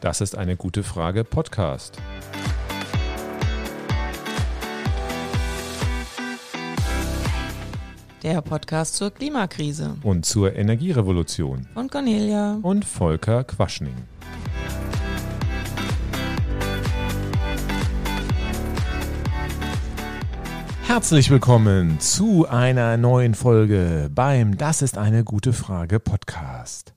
Das ist eine gute Frage Podcast. Der Podcast zur Klimakrise. Und zur Energierevolution. Von Cornelia. Und Volker Quaschning. Herzlich willkommen zu einer neuen Folge beim Das ist eine gute Frage Podcast.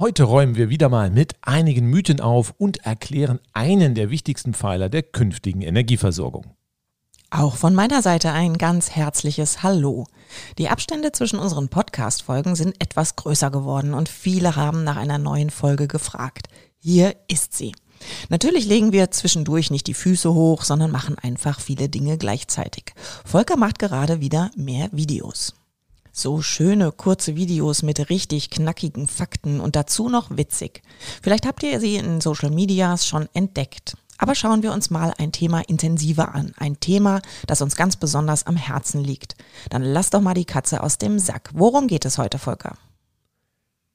Heute räumen wir wieder mal mit einigen Mythen auf und erklären einen der wichtigsten Pfeiler der künftigen Energieversorgung. Auch von meiner Seite ein ganz herzliches Hallo. Die Abstände zwischen unseren Podcast-Folgen sind etwas größer geworden und viele haben nach einer neuen Folge gefragt. Hier ist sie. Natürlich legen wir zwischendurch nicht die Füße hoch, sondern machen einfach viele Dinge gleichzeitig. Volker macht gerade wieder mehr Videos. So schöne kurze Videos mit richtig knackigen Fakten und dazu noch witzig. Vielleicht habt ihr sie in Social Medias schon entdeckt. Aber schauen wir uns mal ein Thema intensiver an. Ein Thema, das uns ganz besonders am Herzen liegt. Dann lass doch mal die Katze aus dem Sack. Worum geht es heute, Volker?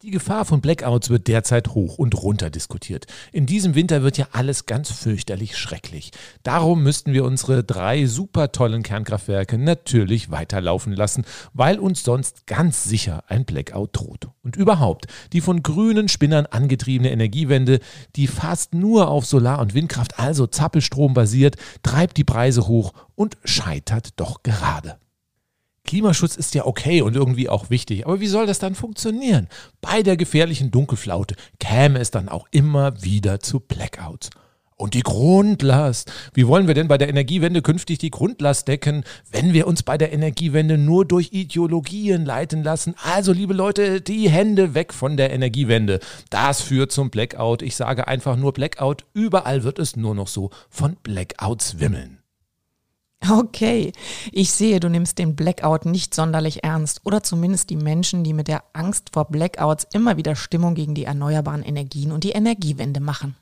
Die Gefahr von Blackouts wird derzeit hoch und runter diskutiert. In diesem Winter wird ja alles ganz fürchterlich schrecklich. Darum müssten wir unsere drei super tollen Kernkraftwerke natürlich weiterlaufen lassen, weil uns sonst ganz sicher ein Blackout droht. Und überhaupt, die von grünen Spinnern angetriebene Energiewende, die fast nur auf Solar- und Windkraft, also Zappelstrom basiert, treibt die Preise hoch und scheitert doch gerade. Klimaschutz ist ja okay und irgendwie auch wichtig, aber wie soll das dann funktionieren? Bei der gefährlichen Dunkelflaute käme es dann auch immer wieder zu Blackouts. Und die Grundlast. Wie wollen wir denn bei der Energiewende künftig die Grundlast decken, wenn wir uns bei der Energiewende nur durch Ideologien leiten lassen? Also, liebe Leute, die Hände weg von der Energiewende. Das führt zum Blackout. Ich sage einfach nur Blackout. Überall wird es nur noch so von Blackouts wimmeln. Okay, ich sehe, du nimmst den Blackout nicht sonderlich ernst oder zumindest die Menschen, die mit der Angst vor Blackouts immer wieder Stimmung gegen die erneuerbaren Energien und die Energiewende machen.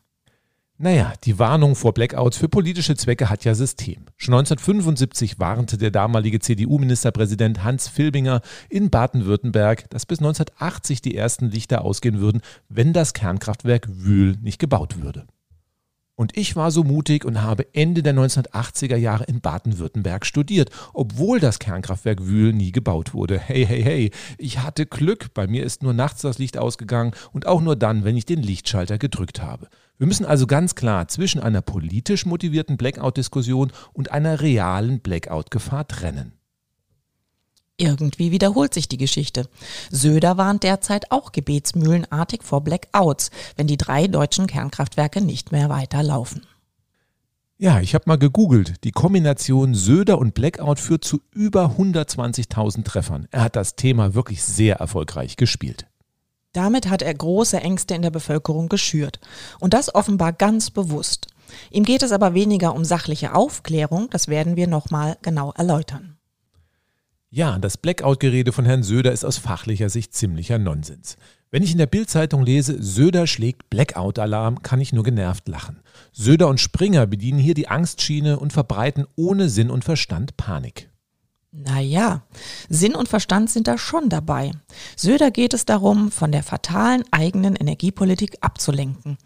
Naja, die Warnung vor Blackouts für politische Zwecke hat ja System. Schon 1975 warnte der damalige CDU-Ministerpräsident Hans Filbinger in Baden-Württemberg, dass bis 1980 die ersten Lichter ausgehen würden, wenn das Kernkraftwerk Wühl nicht gebaut würde. Und ich war so mutig und habe Ende der 1980er Jahre in Baden-Württemberg studiert, obwohl das Kernkraftwerk Wühl nie gebaut wurde. Hey, hey, hey, ich hatte Glück, bei mir ist nur nachts das Licht ausgegangen und auch nur dann, wenn ich den Lichtschalter gedrückt habe. Wir müssen also ganz klar zwischen einer politisch motivierten Blackout-Diskussion und einer realen Blackout-Gefahr trennen. Irgendwie wiederholt sich die Geschichte. Söder warnt derzeit auch gebetsmühlenartig vor Blackouts, wenn die drei deutschen Kernkraftwerke nicht mehr weiterlaufen. Ja, ich habe mal gegoogelt. Die Kombination Söder und Blackout führt zu über 120.000 Treffern. Er hat das Thema wirklich sehr erfolgreich gespielt. Damit hat er große Ängste in der Bevölkerung geschürt. Und das offenbar ganz bewusst. Ihm geht es aber weniger um sachliche Aufklärung, das werden wir nochmal genau erläutern. Ja, das Blackout-Gerede von Herrn Söder ist aus fachlicher Sicht ziemlicher Nonsens. Wenn ich in der Bildzeitung lese, Söder schlägt Blackout-Alarm, kann ich nur genervt lachen. Söder und Springer bedienen hier die Angstschiene und verbreiten ohne Sinn und Verstand Panik. Naja, Sinn und Verstand sind da schon dabei. Söder geht es darum, von der fatalen eigenen Energiepolitik abzulenken.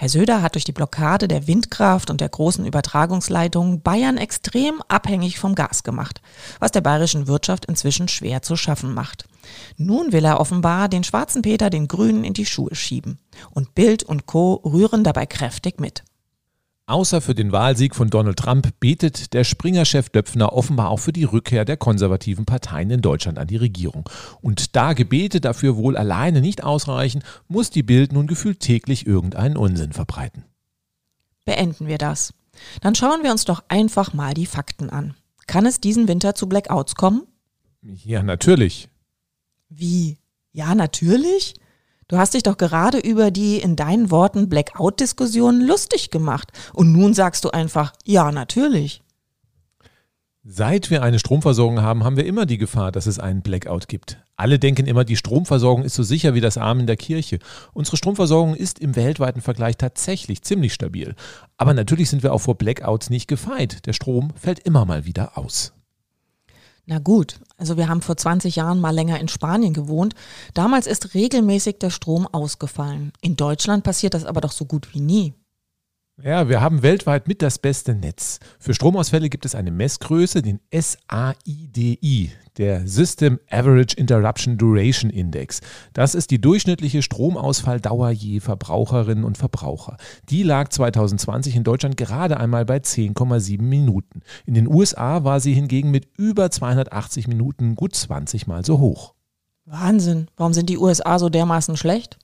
Herr Söder hat durch die Blockade der Windkraft und der großen Übertragungsleitungen Bayern extrem abhängig vom Gas gemacht, was der bayerischen Wirtschaft inzwischen schwer zu schaffen macht. Nun will er offenbar den schwarzen Peter den Grünen in die Schuhe schieben. Und Bild und Co. rühren dabei kräftig mit. Außer für den Wahlsieg von Donald Trump betet der Springer-Chef Döpfner offenbar auch für die Rückkehr der konservativen Parteien in Deutschland an die Regierung. Und da Gebete dafür wohl alleine nicht ausreichen, muss die Bild nun gefühlt täglich irgendeinen Unsinn verbreiten. Beenden wir das. Dann schauen wir uns doch einfach mal die Fakten an. Kann es diesen Winter zu Blackouts kommen? Ja, natürlich. Wie? Ja, natürlich? Du hast dich doch gerade über die in deinen Worten Blackout-Diskussionen lustig gemacht. Und nun sagst du einfach, ja, natürlich. Seit wir eine Stromversorgung haben, haben wir immer die Gefahr, dass es einen Blackout gibt. Alle denken immer, die Stromversorgung ist so sicher wie das Arm in der Kirche. Unsere Stromversorgung ist im weltweiten Vergleich tatsächlich ziemlich stabil. Aber natürlich sind wir auch vor Blackouts nicht gefeit. Der Strom fällt immer mal wieder aus. Na gut, also wir haben vor 20 Jahren mal länger in Spanien gewohnt. Damals ist regelmäßig der Strom ausgefallen. In Deutschland passiert das aber doch so gut wie nie. Ja, wir haben weltweit mit das beste Netz. Für Stromausfälle gibt es eine Messgröße, den SAIDI, der System Average Interruption Duration Index. Das ist die durchschnittliche Stromausfalldauer je Verbraucherinnen und Verbraucher. Die lag 2020 in Deutschland gerade einmal bei 10,7 Minuten. In den USA war sie hingegen mit über 280 Minuten gut 20 Mal so hoch. Wahnsinn. Warum sind die USA so dermaßen schlecht?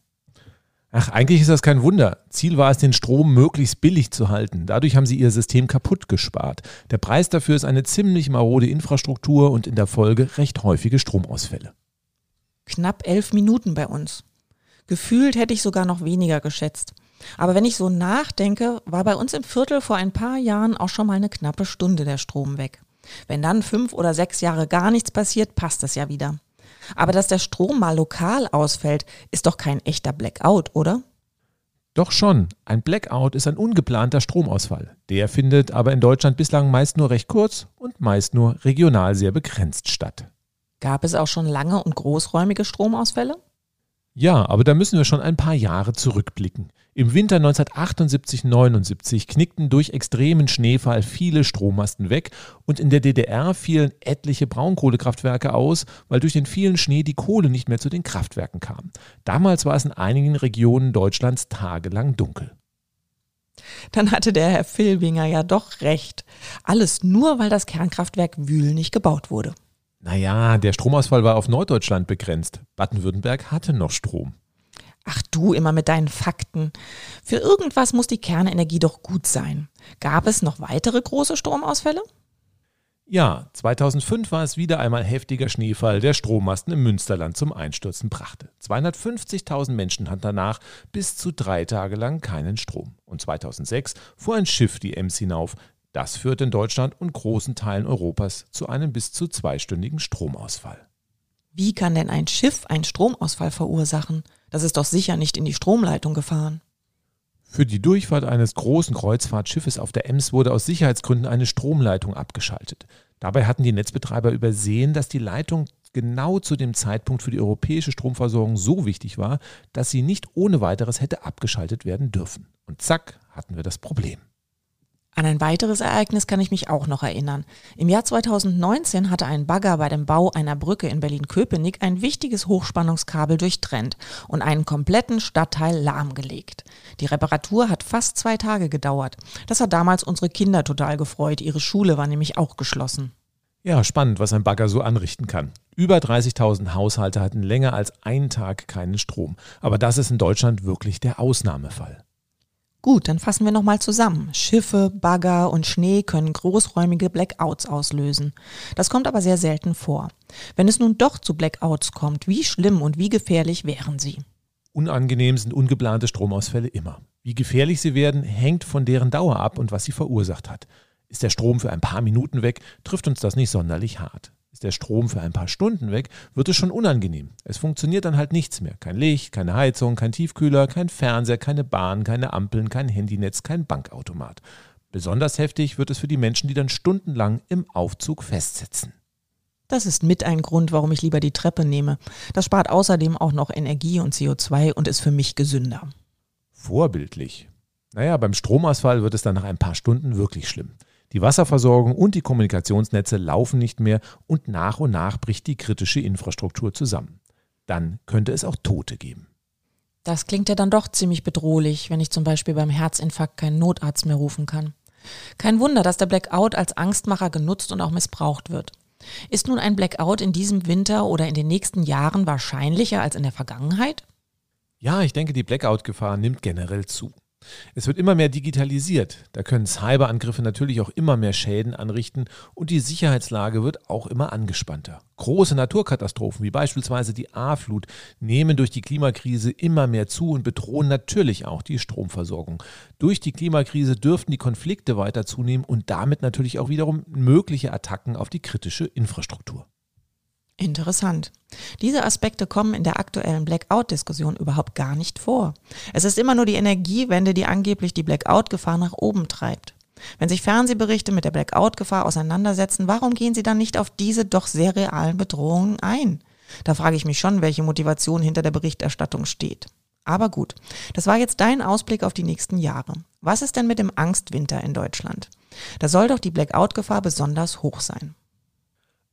Ach, eigentlich ist das kein Wunder. Ziel war es, den Strom möglichst billig zu halten. Dadurch haben sie ihr System kaputt gespart. Der Preis dafür ist eine ziemlich marode Infrastruktur und in der Folge recht häufige Stromausfälle. Knapp elf Minuten bei uns. Gefühlt hätte ich sogar noch weniger geschätzt. Aber wenn ich so nachdenke, war bei uns im Viertel vor ein paar Jahren auch schon mal eine knappe Stunde der Strom weg. Wenn dann fünf oder sechs Jahre gar nichts passiert, passt das ja wieder. Aber dass der Strom mal lokal ausfällt, ist doch kein echter Blackout, oder? Doch schon. Ein Blackout ist ein ungeplanter Stromausfall. Der findet aber in Deutschland bislang meist nur recht kurz und meist nur regional sehr begrenzt statt. Gab es auch schon lange und großräumige Stromausfälle? Ja, aber da müssen wir schon ein paar Jahre zurückblicken. Im Winter 1978-79 knickten durch extremen Schneefall viele Strommasten weg und in der DDR fielen etliche Braunkohlekraftwerke aus, weil durch den vielen Schnee die Kohle nicht mehr zu den Kraftwerken kam. Damals war es in einigen Regionen Deutschlands tagelang dunkel. Dann hatte der Herr Filbinger ja doch recht. Alles nur, weil das Kernkraftwerk Wühl nicht gebaut wurde. Naja, der Stromausfall war auf Norddeutschland begrenzt. Baden-Württemberg hatte noch Strom. Ach du immer mit deinen Fakten. Für irgendwas muss die Kernenergie doch gut sein. Gab es noch weitere große Stromausfälle? Ja, 2005 war es wieder einmal heftiger Schneefall, der Strommasten im Münsterland zum Einstürzen brachte. 250.000 Menschen hatten danach bis zu drei Tage lang keinen Strom. Und 2006 fuhr ein Schiff die Ems hinauf. Das führt in Deutschland und großen Teilen Europas zu einem bis zu zweistündigen Stromausfall. Wie kann denn ein Schiff einen Stromausfall verursachen? Das ist doch sicher nicht in die Stromleitung gefahren. Für die Durchfahrt eines großen Kreuzfahrtschiffes auf der Ems wurde aus Sicherheitsgründen eine Stromleitung abgeschaltet. Dabei hatten die Netzbetreiber übersehen, dass die Leitung genau zu dem Zeitpunkt für die europäische Stromversorgung so wichtig war, dass sie nicht ohne weiteres hätte abgeschaltet werden dürfen. Und zack, hatten wir das Problem. An ein weiteres Ereignis kann ich mich auch noch erinnern. Im Jahr 2019 hatte ein Bagger bei dem Bau einer Brücke in Berlin-Köpenick ein wichtiges Hochspannungskabel durchtrennt und einen kompletten Stadtteil lahmgelegt. Die Reparatur hat fast zwei Tage gedauert. Das hat damals unsere Kinder total gefreut. Ihre Schule war nämlich auch geschlossen. Ja, spannend, was ein Bagger so anrichten kann. Über 30.000 Haushalte hatten länger als einen Tag keinen Strom. Aber das ist in Deutschland wirklich der Ausnahmefall. Gut, dann fassen wir nochmal zusammen. Schiffe, Bagger und Schnee können großräumige Blackouts auslösen. Das kommt aber sehr selten vor. Wenn es nun doch zu Blackouts kommt, wie schlimm und wie gefährlich wären sie? Unangenehm sind ungeplante Stromausfälle immer. Wie gefährlich sie werden, hängt von deren Dauer ab und was sie verursacht hat. Ist der Strom für ein paar Minuten weg, trifft uns das nicht sonderlich hart. Ist der Strom für ein paar Stunden weg, wird es schon unangenehm. Es funktioniert dann halt nichts mehr. Kein Licht, keine Heizung, kein Tiefkühler, kein Fernseher, keine Bahn, keine Ampeln, kein Handynetz, kein Bankautomat. Besonders heftig wird es für die Menschen, die dann stundenlang im Aufzug festsitzen. Das ist mit ein Grund, warum ich lieber die Treppe nehme. Das spart außerdem auch noch Energie und CO2 und ist für mich gesünder. Vorbildlich. Naja, beim Stromausfall wird es dann nach ein paar Stunden wirklich schlimm. Die Wasserversorgung und die Kommunikationsnetze laufen nicht mehr und nach und nach bricht die kritische Infrastruktur zusammen. Dann könnte es auch Tote geben. Das klingt ja dann doch ziemlich bedrohlich, wenn ich zum Beispiel beim Herzinfarkt keinen Notarzt mehr rufen kann. Kein Wunder, dass der Blackout als Angstmacher genutzt und auch missbraucht wird. Ist nun ein Blackout in diesem Winter oder in den nächsten Jahren wahrscheinlicher als in der Vergangenheit? Ja, ich denke, die Blackout-Gefahr nimmt generell zu. Es wird immer mehr digitalisiert. Da können Cyberangriffe natürlich auch immer mehr Schäden anrichten und die Sicherheitslage wird auch immer angespannter. Große Naturkatastrophen wie beispielsweise die A-Flut nehmen durch die Klimakrise immer mehr zu und bedrohen natürlich auch die Stromversorgung. Durch die Klimakrise dürften die Konflikte weiter zunehmen und damit natürlich auch wiederum mögliche Attacken auf die kritische Infrastruktur. Interessant. Diese Aspekte kommen in der aktuellen Blackout-Diskussion überhaupt gar nicht vor. Es ist immer nur die Energiewende, die angeblich die Blackout-Gefahr nach oben treibt. Wenn sich Fernsehberichte mit der Blackout-Gefahr auseinandersetzen, warum gehen sie dann nicht auf diese doch sehr realen Bedrohungen ein? Da frage ich mich schon, welche Motivation hinter der Berichterstattung steht. Aber gut, das war jetzt dein Ausblick auf die nächsten Jahre. Was ist denn mit dem Angstwinter in Deutschland? Da soll doch die Blackout-Gefahr besonders hoch sein.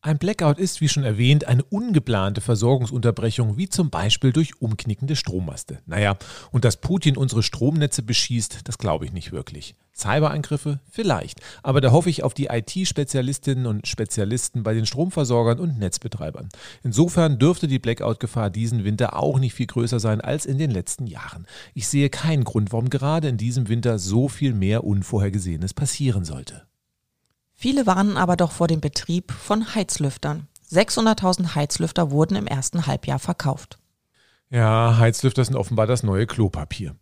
Ein Blackout ist, wie schon erwähnt, eine ungeplante Versorgungsunterbrechung, wie zum Beispiel durch umknickende Strommaste. Naja, und dass Putin unsere Stromnetze beschießt, das glaube ich nicht wirklich. Cyberangriffe? Vielleicht. Aber da hoffe ich auf die IT-Spezialistinnen und Spezialisten bei den Stromversorgern und Netzbetreibern. Insofern dürfte die Blackout-Gefahr diesen Winter auch nicht viel größer sein als in den letzten Jahren. Ich sehe keinen Grund, warum gerade in diesem Winter so viel mehr Unvorhergesehenes passieren sollte. Viele warnen aber doch vor dem Betrieb von Heizlüftern. 600.000 Heizlüfter wurden im ersten Halbjahr verkauft. Ja, Heizlüfter sind offenbar das neue Klopapier.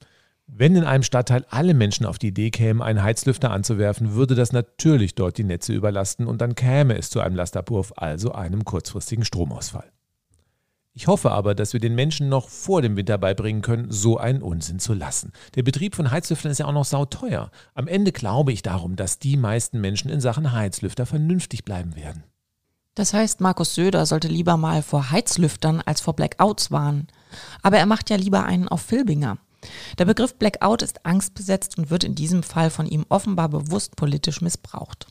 Wenn in einem Stadtteil alle Menschen auf die Idee kämen, einen Heizlüfter anzuwerfen, würde das natürlich dort die Netze überlasten und dann käme es zu einem Lasterwurf, also einem kurzfristigen Stromausfall. Ich hoffe aber, dass wir den Menschen noch vor dem Winter beibringen können, so einen Unsinn zu lassen. Der Betrieb von Heizlüftern ist ja auch noch sauteuer. Am Ende glaube ich darum, dass die meisten Menschen in Sachen Heizlüfter vernünftig bleiben werden. Das heißt, Markus Söder sollte lieber mal vor Heizlüftern als vor Blackouts warnen. Aber er macht ja lieber einen auf Filbinger. Der Begriff Blackout ist angstbesetzt und wird in diesem Fall von ihm offenbar bewusst politisch missbraucht.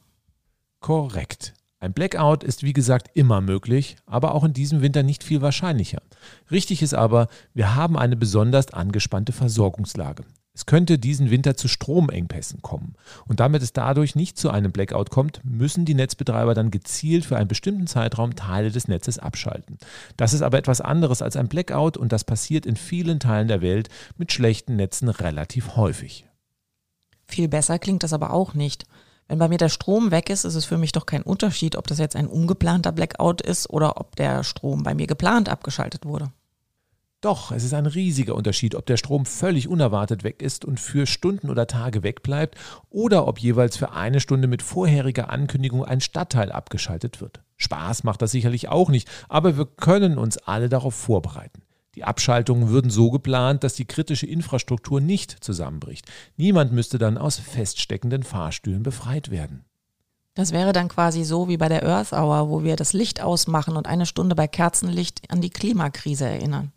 Korrekt. Ein Blackout ist wie gesagt immer möglich, aber auch in diesem Winter nicht viel wahrscheinlicher. Richtig ist aber, wir haben eine besonders angespannte Versorgungslage. Es könnte diesen Winter zu Stromengpässen kommen. Und damit es dadurch nicht zu einem Blackout kommt, müssen die Netzbetreiber dann gezielt für einen bestimmten Zeitraum Teile des Netzes abschalten. Das ist aber etwas anderes als ein Blackout und das passiert in vielen Teilen der Welt mit schlechten Netzen relativ häufig. Viel besser klingt das aber auch nicht. Wenn bei mir der Strom weg ist, ist es für mich doch kein Unterschied, ob das jetzt ein ungeplanter Blackout ist oder ob der Strom bei mir geplant abgeschaltet wurde. Doch, es ist ein riesiger Unterschied, ob der Strom völlig unerwartet weg ist und für Stunden oder Tage wegbleibt oder ob jeweils für eine Stunde mit vorheriger Ankündigung ein Stadtteil abgeschaltet wird. Spaß macht das sicherlich auch nicht, aber wir können uns alle darauf vorbereiten. Die Abschaltungen würden so geplant, dass die kritische Infrastruktur nicht zusammenbricht. Niemand müsste dann aus feststeckenden Fahrstühlen befreit werden. Das wäre dann quasi so wie bei der Earth Hour, wo wir das Licht ausmachen und eine Stunde bei Kerzenlicht an die Klimakrise erinnern.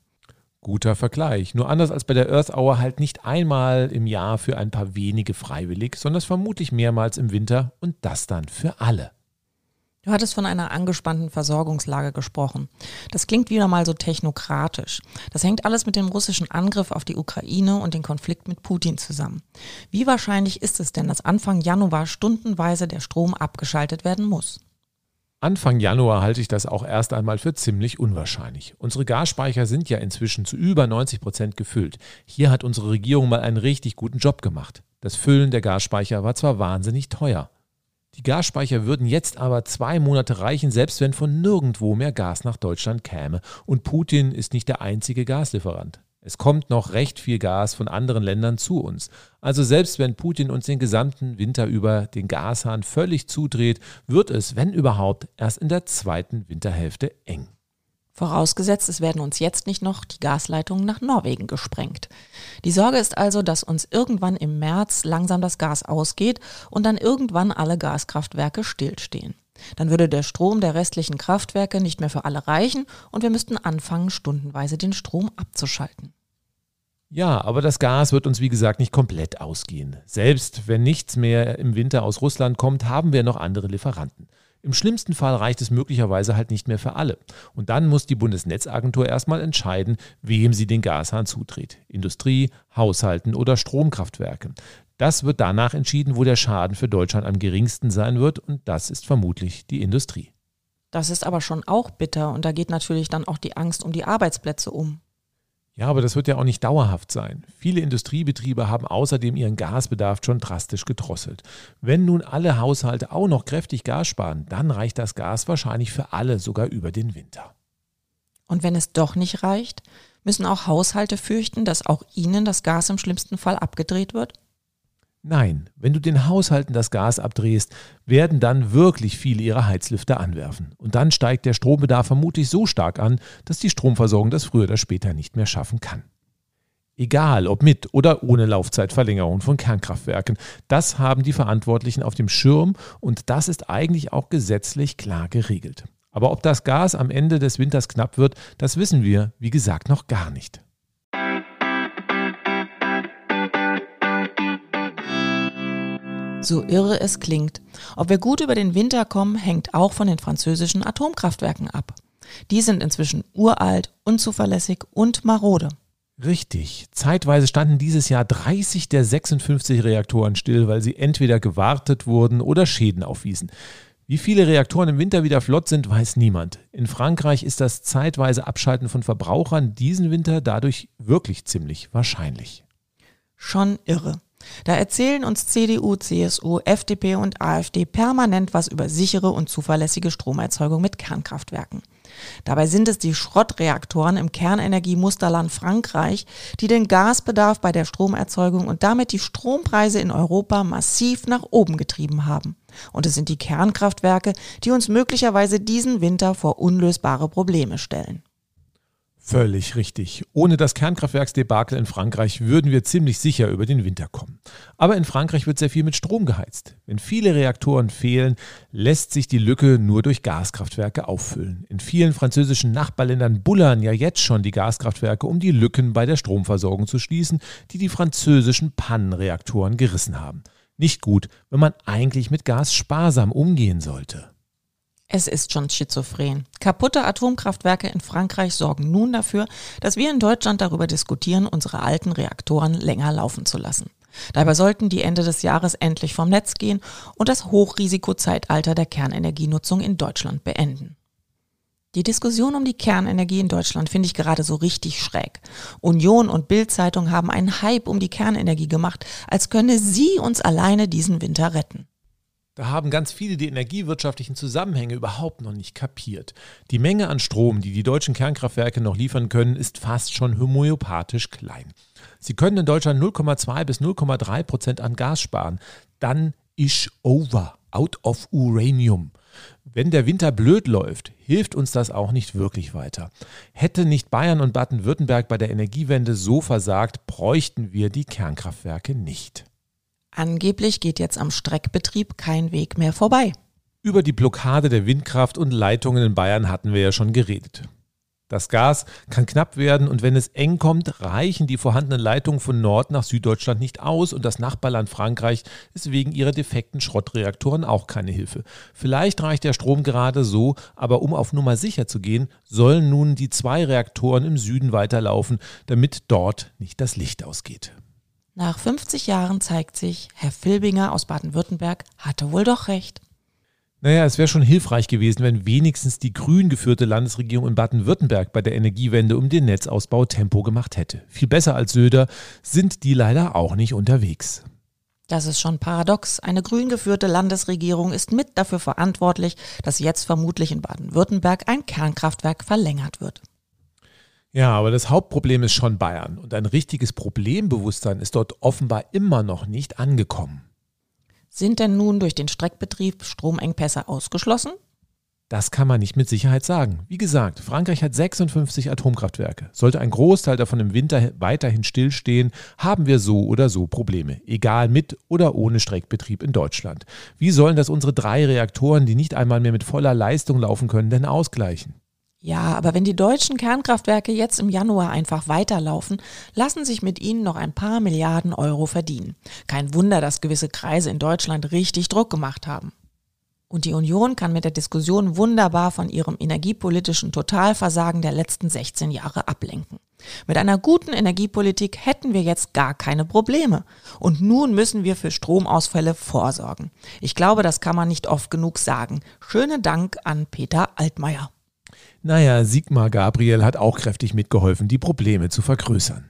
Guter Vergleich. Nur anders als bei der Earth Hour halt nicht einmal im Jahr für ein paar wenige freiwillig, sondern vermutlich mehrmals im Winter und das dann für alle. Du hattest von einer angespannten Versorgungslage gesprochen. Das klingt wieder mal so technokratisch. Das hängt alles mit dem russischen Angriff auf die Ukraine und den Konflikt mit Putin zusammen. Wie wahrscheinlich ist es denn, dass Anfang Januar stundenweise der Strom abgeschaltet werden muss? Anfang Januar halte ich das auch erst einmal für ziemlich unwahrscheinlich. Unsere Gasspeicher sind ja inzwischen zu über 90 Prozent gefüllt. Hier hat unsere Regierung mal einen richtig guten Job gemacht. Das Füllen der Gasspeicher war zwar wahnsinnig teuer. Die Gasspeicher würden jetzt aber zwei Monate reichen, selbst wenn von nirgendwo mehr Gas nach Deutschland käme. Und Putin ist nicht der einzige Gaslieferant. Es kommt noch recht viel Gas von anderen Ländern zu uns. Also selbst wenn Putin uns den gesamten Winter über den Gashahn völlig zudreht, wird es, wenn überhaupt, erst in der zweiten Winterhälfte eng. Vorausgesetzt, es werden uns jetzt nicht noch die Gasleitungen nach Norwegen gesprengt. Die Sorge ist also, dass uns irgendwann im März langsam das Gas ausgeht und dann irgendwann alle Gaskraftwerke stillstehen. Dann würde der Strom der restlichen Kraftwerke nicht mehr für alle reichen und wir müssten anfangen, stundenweise den Strom abzuschalten. Ja, aber das Gas wird uns wie gesagt nicht komplett ausgehen. Selbst wenn nichts mehr im Winter aus Russland kommt, haben wir noch andere Lieferanten. Im schlimmsten Fall reicht es möglicherweise halt nicht mehr für alle. Und dann muss die Bundesnetzagentur erstmal entscheiden, wem sie den Gashahn zudreht. Industrie, Haushalten oder Stromkraftwerke. Das wird danach entschieden, wo der Schaden für Deutschland am geringsten sein wird. Und das ist vermutlich die Industrie. Das ist aber schon auch bitter. Und da geht natürlich dann auch die Angst um die Arbeitsplätze um. Ja, aber das wird ja auch nicht dauerhaft sein. Viele Industriebetriebe haben außerdem ihren Gasbedarf schon drastisch gedrosselt. Wenn nun alle Haushalte auch noch kräftig Gas sparen, dann reicht das Gas wahrscheinlich für alle sogar über den Winter. Und wenn es doch nicht reicht, müssen auch Haushalte fürchten, dass auch ihnen das Gas im schlimmsten Fall abgedreht wird? Nein, wenn du den Haushalten das Gas abdrehst, werden dann wirklich viele ihre Heizlüfter anwerfen. Und dann steigt der Strombedarf vermutlich so stark an, dass die Stromversorgung das früher oder später nicht mehr schaffen kann. Egal ob mit oder ohne Laufzeitverlängerung von Kernkraftwerken. Das haben die Verantwortlichen auf dem Schirm und das ist eigentlich auch gesetzlich klar geregelt. Aber ob das Gas am Ende des Winters knapp wird, das wissen wir, wie gesagt, noch gar nicht. So irre es klingt. Ob wir gut über den Winter kommen, hängt auch von den französischen Atomkraftwerken ab. Die sind inzwischen uralt, unzuverlässig und marode. Richtig. Zeitweise standen dieses Jahr 30 der 56 Reaktoren still, weil sie entweder gewartet wurden oder Schäden aufwiesen. Wie viele Reaktoren im Winter wieder flott sind, weiß niemand. In Frankreich ist das zeitweise Abschalten von Verbrauchern diesen Winter dadurch wirklich ziemlich wahrscheinlich. Schon irre. Da erzählen uns CDU, CSU, FDP und AfD permanent was über sichere und zuverlässige Stromerzeugung mit Kernkraftwerken. Dabei sind es die Schrottreaktoren im Kernenergiemusterland Frankreich, die den Gasbedarf bei der Stromerzeugung und damit die Strompreise in Europa massiv nach oben getrieben haben. Und es sind die Kernkraftwerke, die uns möglicherweise diesen Winter vor unlösbare Probleme stellen. Völlig richtig. Ohne das Kernkraftwerksdebakel in Frankreich würden wir ziemlich sicher über den Winter kommen. Aber in Frankreich wird sehr viel mit Strom geheizt. Wenn viele Reaktoren fehlen, lässt sich die Lücke nur durch Gaskraftwerke auffüllen. In vielen französischen Nachbarländern bullern ja jetzt schon die Gaskraftwerke, um die Lücken bei der Stromversorgung zu schließen, die die französischen Pannenreaktoren gerissen haben. Nicht gut, wenn man eigentlich mit Gas sparsam umgehen sollte. Es ist schon schizophren. Kaputte Atomkraftwerke in Frankreich sorgen nun dafür, dass wir in Deutschland darüber diskutieren, unsere alten Reaktoren länger laufen zu lassen. Dabei sollten die Ende des Jahres endlich vom Netz gehen und das Hochrisikozeitalter der Kernenergienutzung in Deutschland beenden. Die Diskussion um die Kernenergie in Deutschland finde ich gerade so richtig schräg. Union und Bild-Zeitung haben einen Hype um die Kernenergie gemacht, als könne sie uns alleine diesen Winter retten. Da haben ganz viele die energiewirtschaftlichen Zusammenhänge überhaupt noch nicht kapiert. Die Menge an Strom, die die deutschen Kernkraftwerke noch liefern können, ist fast schon homöopathisch klein. Sie können in Deutschland 0,2 bis 0,3 Prozent an Gas sparen. Dann ist over, out of uranium. Wenn der Winter blöd läuft, hilft uns das auch nicht wirklich weiter. Hätte nicht Bayern und Baden-Württemberg bei der Energiewende so versagt, bräuchten wir die Kernkraftwerke nicht. Angeblich geht jetzt am Streckbetrieb kein Weg mehr vorbei. Über die Blockade der Windkraft und Leitungen in Bayern hatten wir ja schon geredet. Das Gas kann knapp werden und wenn es eng kommt, reichen die vorhandenen Leitungen von Nord nach Süddeutschland nicht aus und das Nachbarland Frankreich ist wegen ihrer defekten Schrottreaktoren auch keine Hilfe. Vielleicht reicht der Strom gerade so, aber um auf Nummer sicher zu gehen, sollen nun die zwei Reaktoren im Süden weiterlaufen, damit dort nicht das Licht ausgeht. Nach 50 Jahren zeigt sich, Herr Filbinger aus Baden-Württemberg hatte wohl doch recht. Naja, es wäre schon hilfreich gewesen, wenn wenigstens die grün geführte Landesregierung in Baden-Württemberg bei der Energiewende um den Netzausbau Tempo gemacht hätte. Viel besser als Söder sind die leider auch nicht unterwegs. Das ist schon paradox. Eine grün geführte Landesregierung ist mit dafür verantwortlich, dass jetzt vermutlich in Baden-Württemberg ein Kernkraftwerk verlängert wird. Ja, aber das Hauptproblem ist schon Bayern und ein richtiges Problembewusstsein ist dort offenbar immer noch nicht angekommen. Sind denn nun durch den Streckbetrieb Stromengpässe ausgeschlossen? Das kann man nicht mit Sicherheit sagen. Wie gesagt, Frankreich hat 56 Atomkraftwerke. Sollte ein Großteil davon im Winter weiterhin stillstehen, haben wir so oder so Probleme, egal mit oder ohne Streckbetrieb in Deutschland. Wie sollen das unsere drei Reaktoren, die nicht einmal mehr mit voller Leistung laufen können, denn ausgleichen? Ja, aber wenn die deutschen Kernkraftwerke jetzt im Januar einfach weiterlaufen, lassen sich mit ihnen noch ein paar Milliarden Euro verdienen. Kein Wunder, dass gewisse Kreise in Deutschland richtig Druck gemacht haben. Und die Union kann mit der Diskussion wunderbar von ihrem energiepolitischen Totalversagen der letzten 16 Jahre ablenken. Mit einer guten Energiepolitik hätten wir jetzt gar keine Probleme. Und nun müssen wir für Stromausfälle vorsorgen. Ich glaube, das kann man nicht oft genug sagen. Schönen Dank an Peter Altmaier. Naja, Sigmar Gabriel hat auch kräftig mitgeholfen, die Probleme zu vergrößern.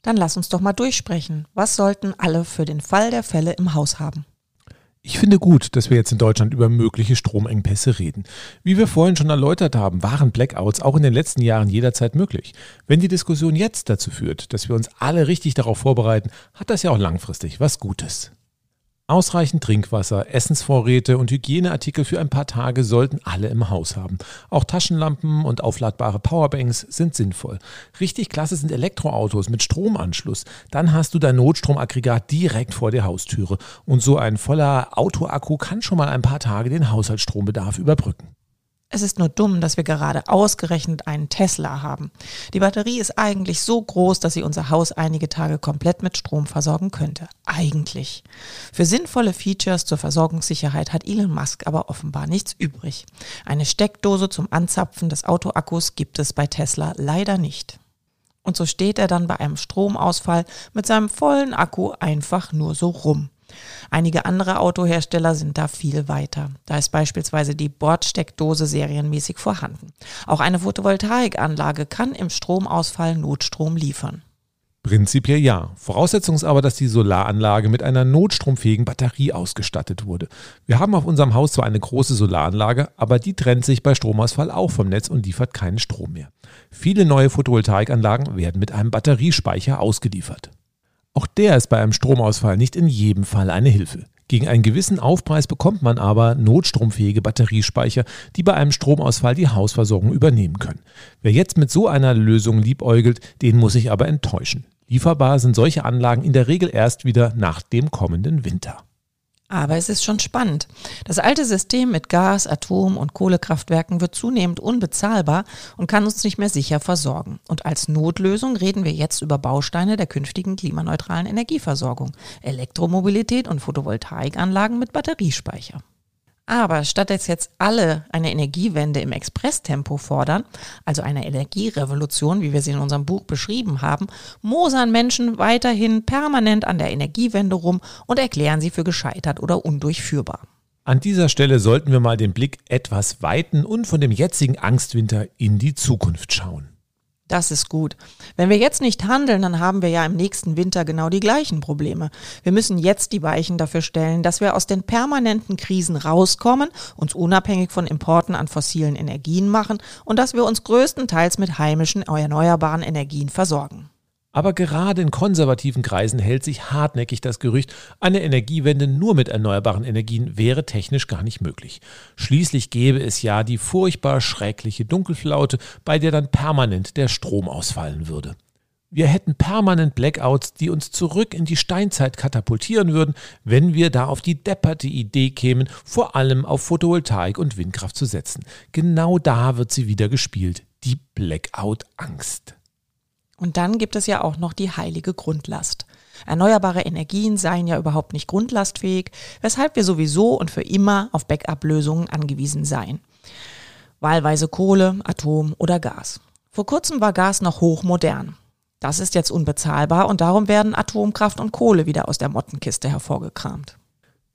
Dann lass uns doch mal durchsprechen. Was sollten alle für den Fall der Fälle im Haus haben? Ich finde gut, dass wir jetzt in Deutschland über mögliche Stromengpässe reden. Wie wir vorhin schon erläutert haben, waren Blackouts auch in den letzten Jahren jederzeit möglich. Wenn die Diskussion jetzt dazu führt, dass wir uns alle richtig darauf vorbereiten, hat das ja auch langfristig was Gutes. Ausreichend Trinkwasser, Essensvorräte und Hygieneartikel für ein paar Tage sollten alle im Haus haben. Auch Taschenlampen und aufladbare Powerbanks sind sinnvoll. Richtig klasse sind Elektroautos mit Stromanschluss. Dann hast du dein Notstromaggregat direkt vor der Haustüre. Und so ein voller Autoakku kann schon mal ein paar Tage den Haushaltsstrombedarf überbrücken. Es ist nur dumm, dass wir gerade ausgerechnet einen Tesla haben. Die Batterie ist eigentlich so groß, dass sie unser Haus einige Tage komplett mit Strom versorgen könnte. Eigentlich. Für sinnvolle Features zur Versorgungssicherheit hat Elon Musk aber offenbar nichts übrig. Eine Steckdose zum Anzapfen des Autoakkus gibt es bei Tesla leider nicht. Und so steht er dann bei einem Stromausfall mit seinem vollen Akku einfach nur so rum. Einige andere Autohersteller sind da viel weiter. Da ist beispielsweise die Bordsteckdose serienmäßig vorhanden. Auch eine Photovoltaikanlage kann im Stromausfall Notstrom liefern. Prinzipiell ja. Voraussetzung ist aber, dass die Solaranlage mit einer notstromfähigen Batterie ausgestattet wurde. Wir haben auf unserem Haus zwar eine große Solaranlage, aber die trennt sich bei Stromausfall auch vom Netz und liefert keinen Strom mehr. Viele neue Photovoltaikanlagen werden mit einem Batteriespeicher ausgeliefert. Auch der ist bei einem Stromausfall nicht in jedem Fall eine Hilfe. Gegen einen gewissen Aufpreis bekommt man aber notstromfähige Batteriespeicher, die bei einem Stromausfall die Hausversorgung übernehmen können. Wer jetzt mit so einer Lösung liebäugelt, den muss ich aber enttäuschen. Lieferbar sind solche Anlagen in der Regel erst wieder nach dem kommenden Winter. Aber es ist schon spannend. Das alte System mit Gas, Atom- und Kohlekraftwerken wird zunehmend unbezahlbar und kann uns nicht mehr sicher versorgen. Und als Notlösung reden wir jetzt über Bausteine der künftigen klimaneutralen Energieversorgung, Elektromobilität und Photovoltaikanlagen mit Batteriespeicher. Aber statt dass jetzt alle eine Energiewende im Expresstempo fordern, also eine Energierevolution, wie wir sie in unserem Buch beschrieben haben, mosern Menschen weiterhin permanent an der Energiewende rum und erklären sie für gescheitert oder undurchführbar. An dieser Stelle sollten wir mal den Blick etwas weiten und von dem jetzigen Angstwinter in die Zukunft schauen. Das ist gut. Wenn wir jetzt nicht handeln, dann haben wir ja im nächsten Winter genau die gleichen Probleme. Wir müssen jetzt die Weichen dafür stellen, dass wir aus den permanenten Krisen rauskommen, uns unabhängig von Importen an fossilen Energien machen und dass wir uns größtenteils mit heimischen erneuerbaren Energien versorgen. Aber gerade in konservativen Kreisen hält sich hartnäckig das Gerücht, eine Energiewende nur mit erneuerbaren Energien wäre technisch gar nicht möglich. Schließlich gäbe es ja die furchtbar schreckliche Dunkelflaute, bei der dann permanent der Strom ausfallen würde. Wir hätten permanent Blackouts, die uns zurück in die Steinzeit katapultieren würden, wenn wir da auf die depperte Idee kämen, vor allem auf Photovoltaik und Windkraft zu setzen. Genau da wird sie wieder gespielt, die Blackout-Angst. Und dann gibt es ja auch noch die heilige Grundlast. Erneuerbare Energien seien ja überhaupt nicht grundlastfähig, weshalb wir sowieso und für immer auf Backup-Lösungen angewiesen seien. Wahlweise Kohle, Atom oder Gas. Vor kurzem war Gas noch hochmodern. Das ist jetzt unbezahlbar und darum werden Atomkraft und Kohle wieder aus der Mottenkiste hervorgekramt.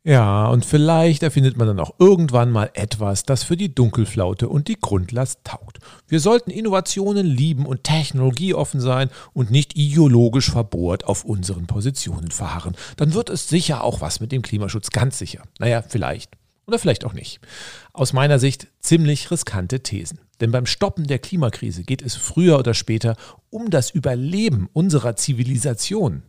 Ja, und vielleicht erfindet man dann auch irgendwann mal etwas, das für die Dunkelflaute und die Grundlast taugt. Wir sollten Innovationen lieben und technologieoffen sein und nicht ideologisch verbohrt auf unseren Positionen verharren. Dann wird es sicher auch was mit dem Klimaschutz, ganz sicher. Naja, vielleicht. Oder vielleicht auch nicht. Aus meiner Sicht ziemlich riskante Thesen. Denn beim Stoppen der Klimakrise geht es früher oder später um das Überleben unserer Zivilisation.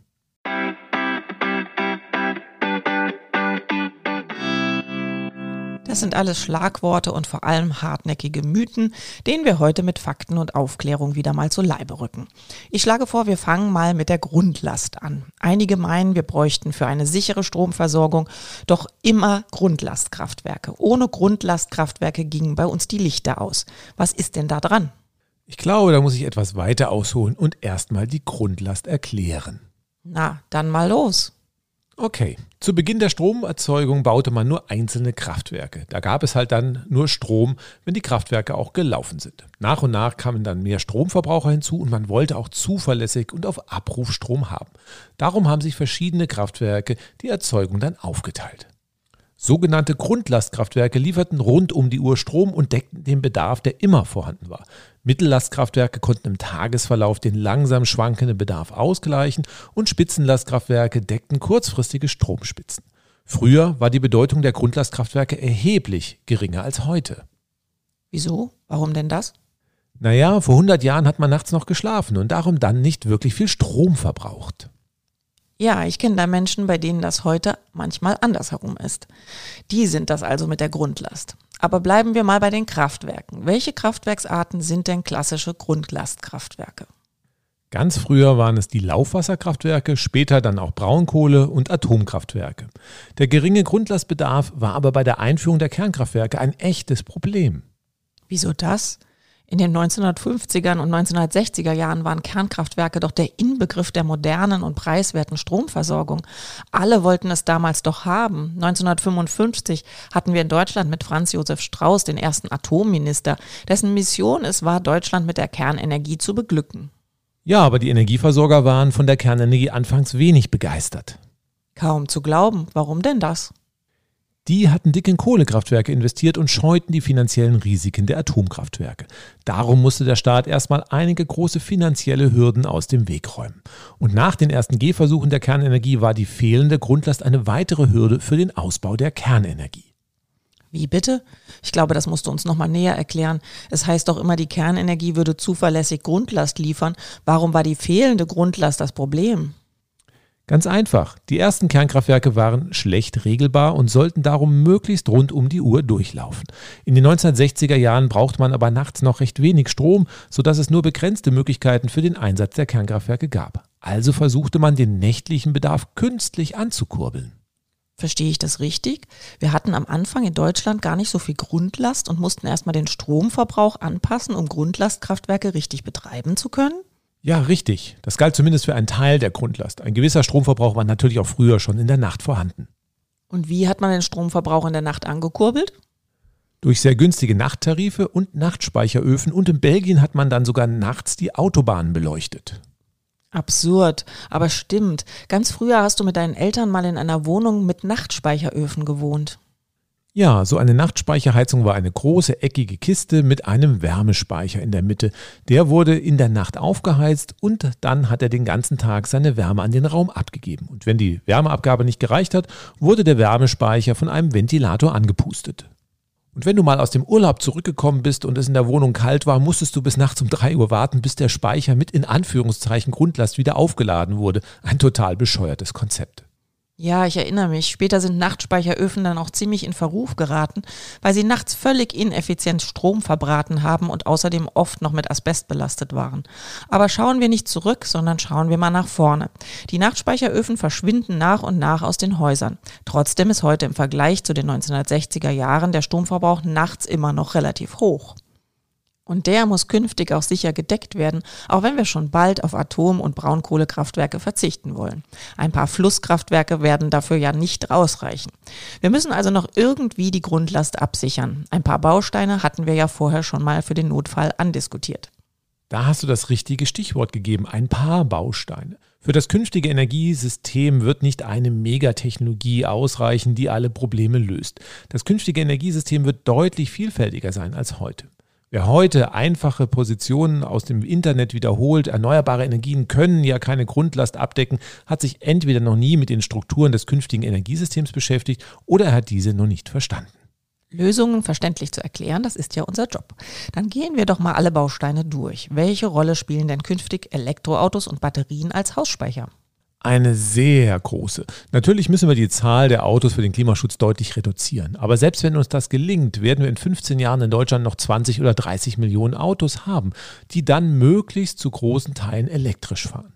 Das sind alles Schlagworte und vor allem hartnäckige Mythen, denen wir heute mit Fakten und Aufklärung wieder mal zu Leibe rücken. Ich schlage vor, wir fangen mal mit der Grundlast an. Einige meinen, wir bräuchten für eine sichere Stromversorgung doch immer Grundlastkraftwerke. Ohne Grundlastkraftwerke gingen bei uns die Lichter aus. Was ist denn da dran? Ich glaube, da muss ich etwas weiter ausholen und erstmal die Grundlast erklären. Na, dann mal los. Okay, zu Beginn der Stromerzeugung baute man nur einzelne Kraftwerke. Da gab es halt dann nur Strom, wenn die Kraftwerke auch gelaufen sind. Nach und nach kamen dann mehr Stromverbraucher hinzu und man wollte auch zuverlässig und auf Abruf Strom haben. Darum haben sich verschiedene Kraftwerke die Erzeugung dann aufgeteilt. Sogenannte Grundlastkraftwerke lieferten rund um die Uhr Strom und deckten den Bedarf, der immer vorhanden war. Mittellastkraftwerke konnten im Tagesverlauf den langsam schwankenden Bedarf ausgleichen und Spitzenlastkraftwerke deckten kurzfristige Stromspitzen. Früher war die Bedeutung der Grundlastkraftwerke erheblich geringer als heute. Wieso? Warum denn das? Naja, vor 100 Jahren hat man nachts noch geschlafen und darum dann nicht wirklich viel Strom verbraucht. Ja, ich kenne da Menschen, bei denen das heute manchmal andersherum ist. Die sind das also mit der Grundlast. Aber bleiben wir mal bei den Kraftwerken. Welche Kraftwerksarten sind denn klassische Grundlastkraftwerke? Ganz früher waren es die Laufwasserkraftwerke, später dann auch Braunkohle und Atomkraftwerke. Der geringe Grundlastbedarf war aber bei der Einführung der Kernkraftwerke ein echtes Problem. Wieso das? In den 1950er und 1960er Jahren waren Kernkraftwerke doch der Inbegriff der modernen und preiswerten Stromversorgung. Alle wollten es damals doch haben. 1955 hatten wir in Deutschland mit Franz Josef Strauß den ersten Atomminister, dessen Mission es war, Deutschland mit der Kernenergie zu beglücken. Ja, aber die Energieversorger waren von der Kernenergie anfangs wenig begeistert. Kaum zu glauben. Warum denn das? Die hatten dick in Kohlekraftwerke investiert und scheuten die finanziellen Risiken der Atomkraftwerke. Darum musste der Staat erstmal einige große finanzielle Hürden aus dem Weg räumen. Und nach den ersten Gehversuchen der Kernenergie war die fehlende Grundlast eine weitere Hürde für den Ausbau der Kernenergie. Wie bitte? Ich glaube, das musst du uns nochmal näher erklären. Es heißt doch immer, die Kernenergie würde zuverlässig Grundlast liefern. Warum war die fehlende Grundlast das Problem? Ganz einfach. Die ersten Kernkraftwerke waren schlecht regelbar und sollten darum möglichst rund um die Uhr durchlaufen. In den 1960er Jahren brauchte man aber nachts noch recht wenig Strom, sodass es nur begrenzte Möglichkeiten für den Einsatz der Kernkraftwerke gab. Also versuchte man den nächtlichen Bedarf künstlich anzukurbeln. Verstehe ich das richtig? Wir hatten am Anfang in Deutschland gar nicht so viel Grundlast und mussten erstmal den Stromverbrauch anpassen, um Grundlastkraftwerke richtig betreiben zu können? Ja, richtig. Das galt zumindest für einen Teil der Grundlast. Ein gewisser Stromverbrauch war natürlich auch früher schon in der Nacht vorhanden. Und wie hat man den Stromverbrauch in der Nacht angekurbelt? Durch sehr günstige Nachttarife und Nachtspeicheröfen und in Belgien hat man dann sogar nachts die Autobahnen beleuchtet. Absurd, aber stimmt. Ganz früher hast du mit deinen Eltern mal in einer Wohnung mit Nachtspeicheröfen gewohnt. Ja, so eine Nachtspeicherheizung war eine große eckige Kiste mit einem Wärmespeicher in der Mitte. Der wurde in der Nacht aufgeheizt und dann hat er den ganzen Tag seine Wärme an den Raum abgegeben. Und wenn die Wärmeabgabe nicht gereicht hat, wurde der Wärmespeicher von einem Ventilator angepustet. Und wenn du mal aus dem Urlaub zurückgekommen bist und es in der Wohnung kalt war, musstest du bis nachts um drei Uhr warten, bis der Speicher mit in Anführungszeichen Grundlast wieder aufgeladen wurde. Ein total bescheuertes Konzept. Ja, ich erinnere mich. Später sind Nachtspeicheröfen dann auch ziemlich in Verruf geraten, weil sie nachts völlig ineffizient Strom verbraten haben und außerdem oft noch mit Asbest belastet waren. Aber schauen wir nicht zurück, sondern schauen wir mal nach vorne. Die Nachtspeicheröfen verschwinden nach und nach aus den Häusern. Trotzdem ist heute im Vergleich zu den 1960er Jahren der Stromverbrauch nachts immer noch relativ hoch. Und der muss künftig auch sicher gedeckt werden, auch wenn wir schon bald auf Atom- und Braunkohlekraftwerke verzichten wollen. Ein paar Flusskraftwerke werden dafür ja nicht ausreichen. Wir müssen also noch irgendwie die Grundlast absichern. Ein paar Bausteine hatten wir ja vorher schon mal für den Notfall andiskutiert. Da hast du das richtige Stichwort gegeben, ein paar Bausteine. Für das künftige Energiesystem wird nicht eine Megatechnologie ausreichen, die alle Probleme löst. Das künftige Energiesystem wird deutlich vielfältiger sein als heute. Wer heute einfache Positionen aus dem Internet wiederholt, erneuerbare Energien können ja keine Grundlast abdecken, hat sich entweder noch nie mit den Strukturen des künftigen Energiesystems beschäftigt oder er hat diese noch nicht verstanden. Lösungen verständlich zu erklären, das ist ja unser Job. Dann gehen wir doch mal alle Bausteine durch. Welche Rolle spielen denn künftig Elektroautos und Batterien als Hausspeicher? Eine sehr große. Natürlich müssen wir die Zahl der Autos für den Klimaschutz deutlich reduzieren. Aber selbst wenn uns das gelingt, werden wir in 15 Jahren in Deutschland noch 20 oder 30 Millionen Autos haben, die dann möglichst zu großen Teilen elektrisch fahren.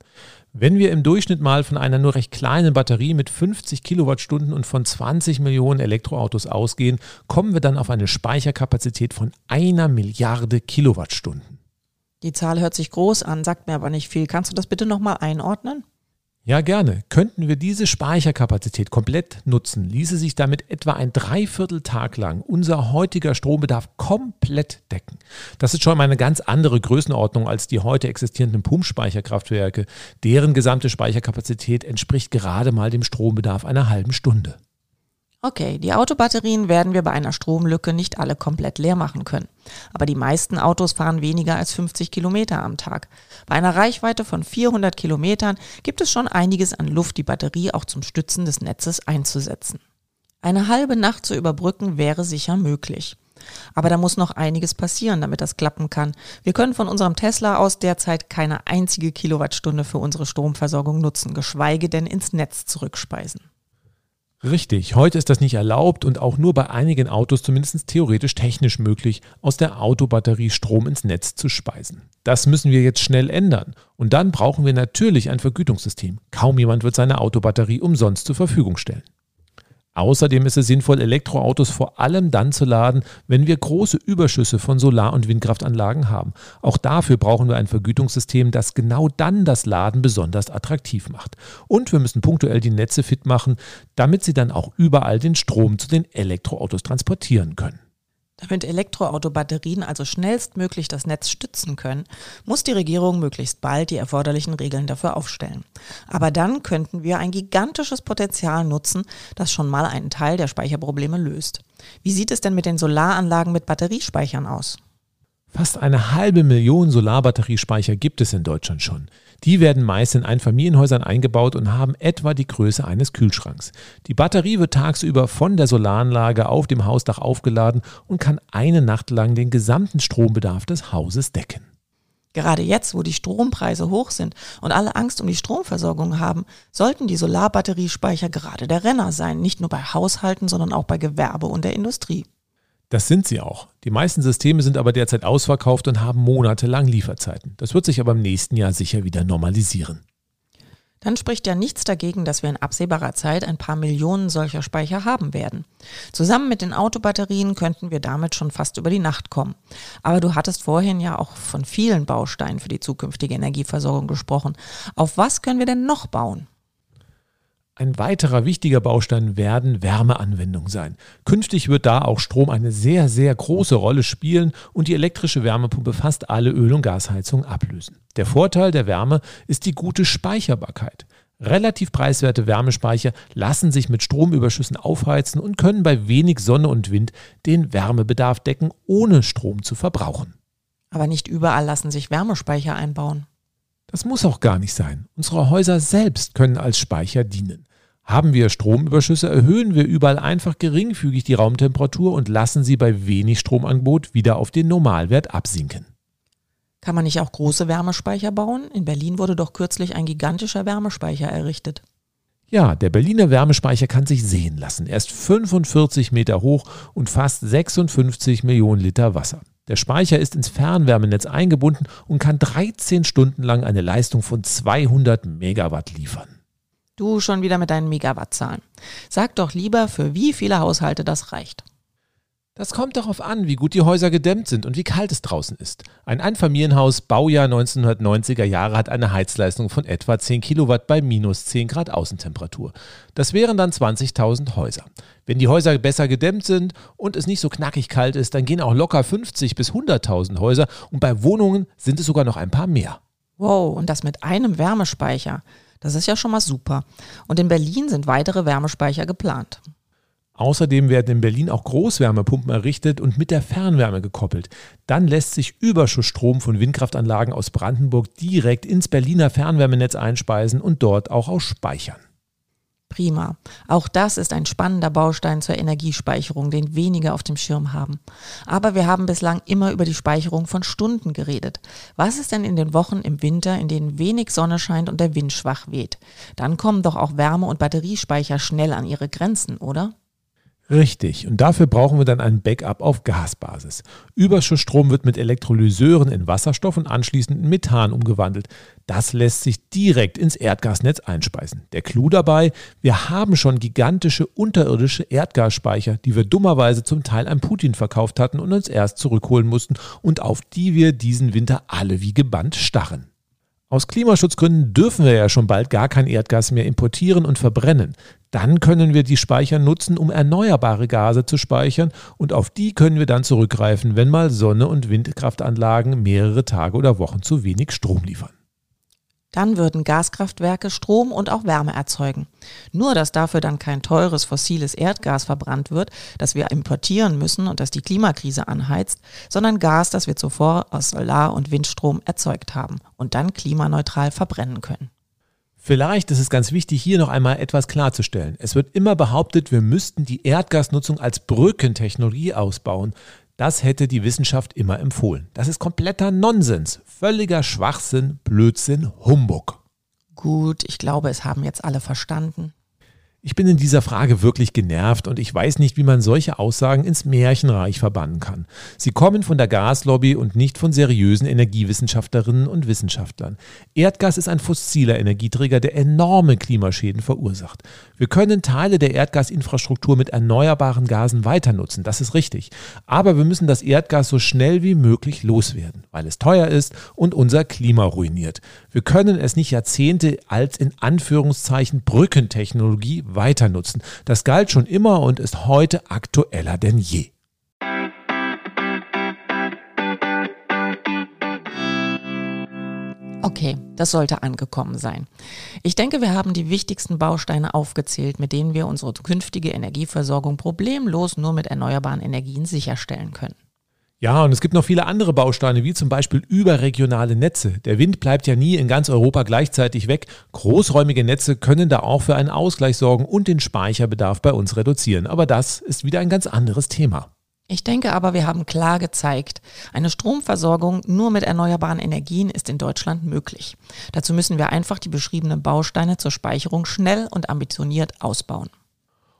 Wenn wir im Durchschnitt mal von einer nur recht kleinen Batterie mit 50 Kilowattstunden und von 20 Millionen Elektroautos ausgehen, kommen wir dann auf eine Speicherkapazität von einer Milliarde Kilowattstunden. Die Zahl hört sich groß an, sagt mir aber nicht viel. Kannst du das bitte nochmal einordnen? Ja, gerne. Könnten wir diese Speicherkapazität komplett nutzen, ließe sich damit etwa ein Dreivierteltag lang unser heutiger Strombedarf komplett decken. Das ist schon mal eine ganz andere Größenordnung als die heute existierenden Pumpspeicherkraftwerke. Deren gesamte Speicherkapazität entspricht gerade mal dem Strombedarf einer halben Stunde. Okay, die Autobatterien werden wir bei einer Stromlücke nicht alle komplett leer machen können. Aber die meisten Autos fahren weniger als 50 Kilometer am Tag. Bei einer Reichweite von 400 Kilometern gibt es schon einiges an Luft, die Batterie auch zum Stützen des Netzes einzusetzen. Eine halbe Nacht zu überbrücken wäre sicher möglich. Aber da muss noch einiges passieren, damit das klappen kann. Wir können von unserem Tesla aus derzeit keine einzige Kilowattstunde für unsere Stromversorgung nutzen, geschweige denn ins Netz zurückspeisen. Richtig, heute ist das nicht erlaubt und auch nur bei einigen Autos zumindest theoretisch technisch möglich, aus der Autobatterie Strom ins Netz zu speisen. Das müssen wir jetzt schnell ändern. Und dann brauchen wir natürlich ein Vergütungssystem. Kaum jemand wird seine Autobatterie umsonst zur Verfügung stellen. Außerdem ist es sinnvoll, Elektroautos vor allem dann zu laden, wenn wir große Überschüsse von Solar- und Windkraftanlagen haben. Auch dafür brauchen wir ein Vergütungssystem, das genau dann das Laden besonders attraktiv macht. Und wir müssen punktuell die Netze fit machen, damit sie dann auch überall den Strom zu den Elektroautos transportieren können. Damit Elektroautobatterien also schnellstmöglich das Netz stützen können, muss die Regierung möglichst bald die erforderlichen Regeln dafür aufstellen. Aber dann könnten wir ein gigantisches Potenzial nutzen, das schon mal einen Teil der Speicherprobleme löst. Wie sieht es denn mit den Solaranlagen mit Batteriespeichern aus? Fast eine halbe Million Solarbatteriespeicher gibt es in Deutschland schon. Die werden meist in Einfamilienhäusern eingebaut und haben etwa die Größe eines Kühlschranks. Die Batterie wird tagsüber von der Solaranlage auf dem Hausdach aufgeladen und kann eine Nacht lang den gesamten Strombedarf des Hauses decken. Gerade jetzt, wo die Strompreise hoch sind und alle Angst um die Stromversorgung haben, sollten die Solarbatteriespeicher gerade der Renner sein, nicht nur bei Haushalten, sondern auch bei Gewerbe und der Industrie. Das sind sie auch. Die meisten Systeme sind aber derzeit ausverkauft und haben monatelang Lieferzeiten. Das wird sich aber im nächsten Jahr sicher wieder normalisieren. Dann spricht ja nichts dagegen, dass wir in absehbarer Zeit ein paar Millionen solcher Speicher haben werden. Zusammen mit den Autobatterien könnten wir damit schon fast über die Nacht kommen. Aber du hattest vorhin ja auch von vielen Bausteinen für die zukünftige Energieversorgung gesprochen. Auf was können wir denn noch bauen? Ein weiterer wichtiger Baustein werden Wärmeanwendungen sein. Künftig wird da auch Strom eine sehr, sehr große Rolle spielen und die elektrische Wärmepumpe fast alle Öl- und Gasheizungen ablösen. Der Vorteil der Wärme ist die gute Speicherbarkeit. Relativ preiswerte Wärmespeicher lassen sich mit Stromüberschüssen aufheizen und können bei wenig Sonne und Wind den Wärmebedarf decken, ohne Strom zu verbrauchen. Aber nicht überall lassen sich Wärmespeicher einbauen. Das muss auch gar nicht sein. Unsere Häuser selbst können als Speicher dienen. Haben wir Stromüberschüsse, erhöhen wir überall einfach geringfügig die Raumtemperatur und lassen sie bei wenig Stromangebot wieder auf den Normalwert absinken. Kann man nicht auch große Wärmespeicher bauen? In Berlin wurde doch kürzlich ein gigantischer Wärmespeicher errichtet. Ja, der Berliner Wärmespeicher kann sich sehen lassen. Er ist 45 Meter hoch und fast 56 Millionen Liter Wasser. Der Speicher ist ins Fernwärmenetz eingebunden und kann 13 Stunden lang eine Leistung von 200 Megawatt liefern. Du schon wieder mit deinen Megawattzahlen. Sag doch lieber, für wie viele Haushalte das reicht. Das kommt darauf an, wie gut die Häuser gedämmt sind und wie kalt es draußen ist. Ein Einfamilienhaus Baujahr 1990er Jahre hat eine Heizleistung von etwa 10 Kilowatt bei minus 10 Grad Außentemperatur. Das wären dann 20.000 Häuser. Wenn die Häuser besser gedämmt sind und es nicht so knackig kalt ist, dann gehen auch locker 50 bis 100.000 Häuser und bei Wohnungen sind es sogar noch ein paar mehr. Wow, und das mit einem Wärmespeicher. Das ist ja schon mal super. Und in Berlin sind weitere Wärmespeicher geplant. Außerdem werden in Berlin auch Großwärmepumpen errichtet und mit der Fernwärme gekoppelt. Dann lässt sich Überschussstrom von Windkraftanlagen aus Brandenburg direkt ins Berliner Fernwärmenetz einspeisen und dort auch ausspeichern. Prima. Auch das ist ein spannender Baustein zur Energiespeicherung, den wenige auf dem Schirm haben. Aber wir haben bislang immer über die Speicherung von Stunden geredet. Was ist denn in den Wochen im Winter, in denen wenig Sonne scheint und der Wind schwach weht? Dann kommen doch auch Wärme- und Batteriespeicher schnell an ihre Grenzen, oder? Richtig, und dafür brauchen wir dann ein Backup auf Gasbasis. Überschussstrom wird mit Elektrolyseuren in Wasserstoff und anschließend in Methan umgewandelt. Das lässt sich direkt ins Erdgasnetz einspeisen. Der Clou dabei, wir haben schon gigantische unterirdische Erdgasspeicher, die wir dummerweise zum Teil an Putin verkauft hatten und uns erst zurückholen mussten und auf die wir diesen Winter alle wie gebannt starren. Aus Klimaschutzgründen dürfen wir ja schon bald gar kein Erdgas mehr importieren und verbrennen. Dann können wir die Speicher nutzen, um erneuerbare Gase zu speichern und auf die können wir dann zurückgreifen, wenn mal Sonne- und Windkraftanlagen mehrere Tage oder Wochen zu wenig Strom liefern. Dann würden Gaskraftwerke Strom und auch Wärme erzeugen. Nur, dass dafür dann kein teures fossiles Erdgas verbrannt wird, das wir importieren müssen und das die Klimakrise anheizt, sondern Gas, das wir zuvor aus Solar- und Windstrom erzeugt haben und dann klimaneutral verbrennen können. Vielleicht ist es ganz wichtig, hier noch einmal etwas klarzustellen. Es wird immer behauptet, wir müssten die Erdgasnutzung als Brückentechnologie ausbauen. Das hätte die Wissenschaft immer empfohlen. Das ist kompletter Nonsens, völliger Schwachsinn, Blödsinn, Humbug. Gut, ich glaube, es haben jetzt alle verstanden. Ich bin in dieser Frage wirklich genervt und ich weiß nicht, wie man solche Aussagen ins Märchenreich verbannen kann. Sie kommen von der Gaslobby und nicht von seriösen Energiewissenschaftlerinnen und Wissenschaftlern. Erdgas ist ein fossiler Energieträger, der enorme Klimaschäden verursacht. Wir können Teile der Erdgasinfrastruktur mit erneuerbaren Gasen weiter nutzen, das ist richtig. Aber wir müssen das Erdgas so schnell wie möglich loswerden, weil es teuer ist und unser Klima ruiniert. Wir können es nicht Jahrzehnte als in Anführungszeichen Brückentechnologie weiter nutzen. Das galt schon immer und ist heute aktueller denn je. Okay, das sollte angekommen sein. Ich denke, wir haben die wichtigsten Bausteine aufgezählt, mit denen wir unsere künftige Energieversorgung problemlos nur mit erneuerbaren Energien sicherstellen können. Ja, und es gibt noch viele andere Bausteine, wie zum Beispiel überregionale Netze. Der Wind bleibt ja nie in ganz Europa gleichzeitig weg. Großräumige Netze können da auch für einen Ausgleich sorgen und den Speicherbedarf bei uns reduzieren. Aber das ist wieder ein ganz anderes Thema. Ich denke aber, wir haben klar gezeigt, eine Stromversorgung nur mit erneuerbaren Energien ist in Deutschland möglich. Dazu müssen wir einfach die beschriebenen Bausteine zur Speicherung schnell und ambitioniert ausbauen.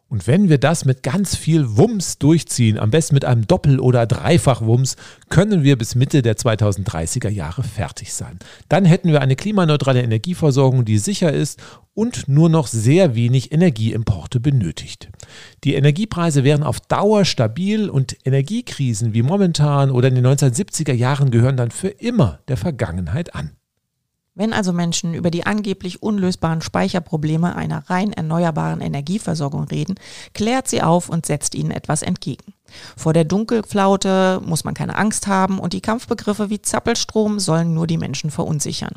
Und wenn wir das mit ganz viel Wumms durchziehen, am besten mit einem Doppel- oder Dreifach-Wumms, können wir bis Mitte der 2030er Jahre fertig sein. Dann hätten wir eine klimaneutrale Energieversorgung, die sicher ist und nur noch sehr wenig Energieimporte benötigt. Die Energiepreise wären auf Dauer stabil und Energiekrisen wie momentan oder in den 1970er Jahren gehören dann für immer der Vergangenheit an. Wenn also Menschen über die angeblich unlösbaren Speicherprobleme einer rein erneuerbaren Energieversorgung reden, klärt sie auf und setzt ihnen etwas entgegen. Vor der Dunkelflaute muss man keine Angst haben und die Kampfbegriffe wie Zappelstrom sollen nur die Menschen verunsichern.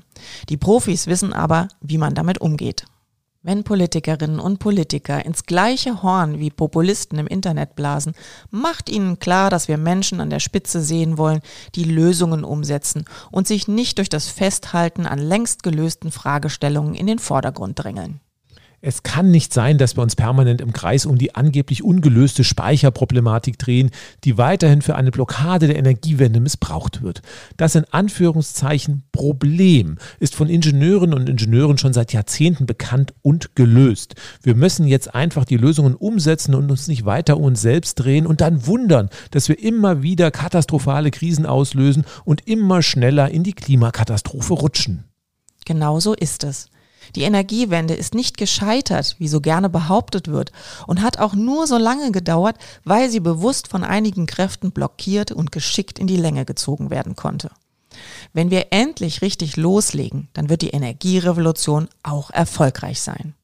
Die Profis wissen aber, wie man damit umgeht. Wenn Politikerinnen und Politiker ins gleiche Horn wie Populisten im Internet blasen, macht ihnen klar, dass wir Menschen an der Spitze sehen wollen, die Lösungen umsetzen und sich nicht durch das Festhalten an längst gelösten Fragestellungen in den Vordergrund drängeln. Es kann nicht sein, dass wir uns permanent im Kreis um die angeblich ungelöste Speicherproblematik drehen, die weiterhin für eine Blockade der Energiewende missbraucht wird. Das in Anführungszeichen Problem ist von Ingenieuren und Ingenieuren schon seit Jahrzehnten bekannt und gelöst. Wir müssen jetzt einfach die Lösungen umsetzen und uns nicht weiter um uns selbst drehen und dann wundern, dass wir immer wieder katastrophale Krisen auslösen und immer schneller in die Klimakatastrophe rutschen. Genau so ist es. Die Energiewende ist nicht gescheitert, wie so gerne behauptet wird, und hat auch nur so lange gedauert, weil sie bewusst von einigen Kräften blockiert und geschickt in die Länge gezogen werden konnte. Wenn wir endlich richtig loslegen, dann wird die Energierevolution auch erfolgreich sein.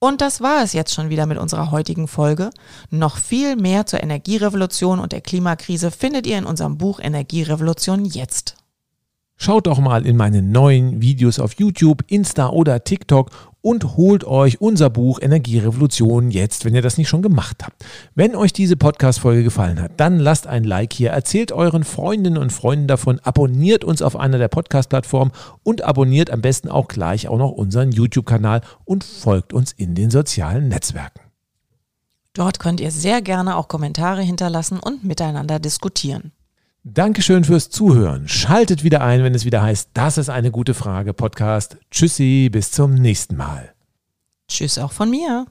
Und das war es jetzt schon wieder mit unserer heutigen Folge. Noch viel mehr zur Energierevolution und der Klimakrise findet ihr in unserem Buch Energierevolution jetzt. Schaut doch mal in meine neuen Videos auf YouTube, Insta oder TikTok und holt euch unser Buch Energierevolution jetzt, wenn ihr das nicht schon gemacht habt. Wenn euch diese Podcast-Folge gefallen hat, dann lasst ein Like hier, erzählt euren Freundinnen und Freunden davon, abonniert uns auf einer der Podcast-Plattformen und abonniert am besten auch gleich auch noch unseren YouTube-Kanal und folgt uns in den sozialen Netzwerken. Dort könnt ihr sehr gerne auch Kommentare hinterlassen und miteinander diskutieren. Dankeschön fürs Zuhören. Schaltet wieder ein, wenn es wieder heißt, das ist eine gute Frage Podcast. Tschüssi, bis zum nächsten Mal. Tschüss auch von mir.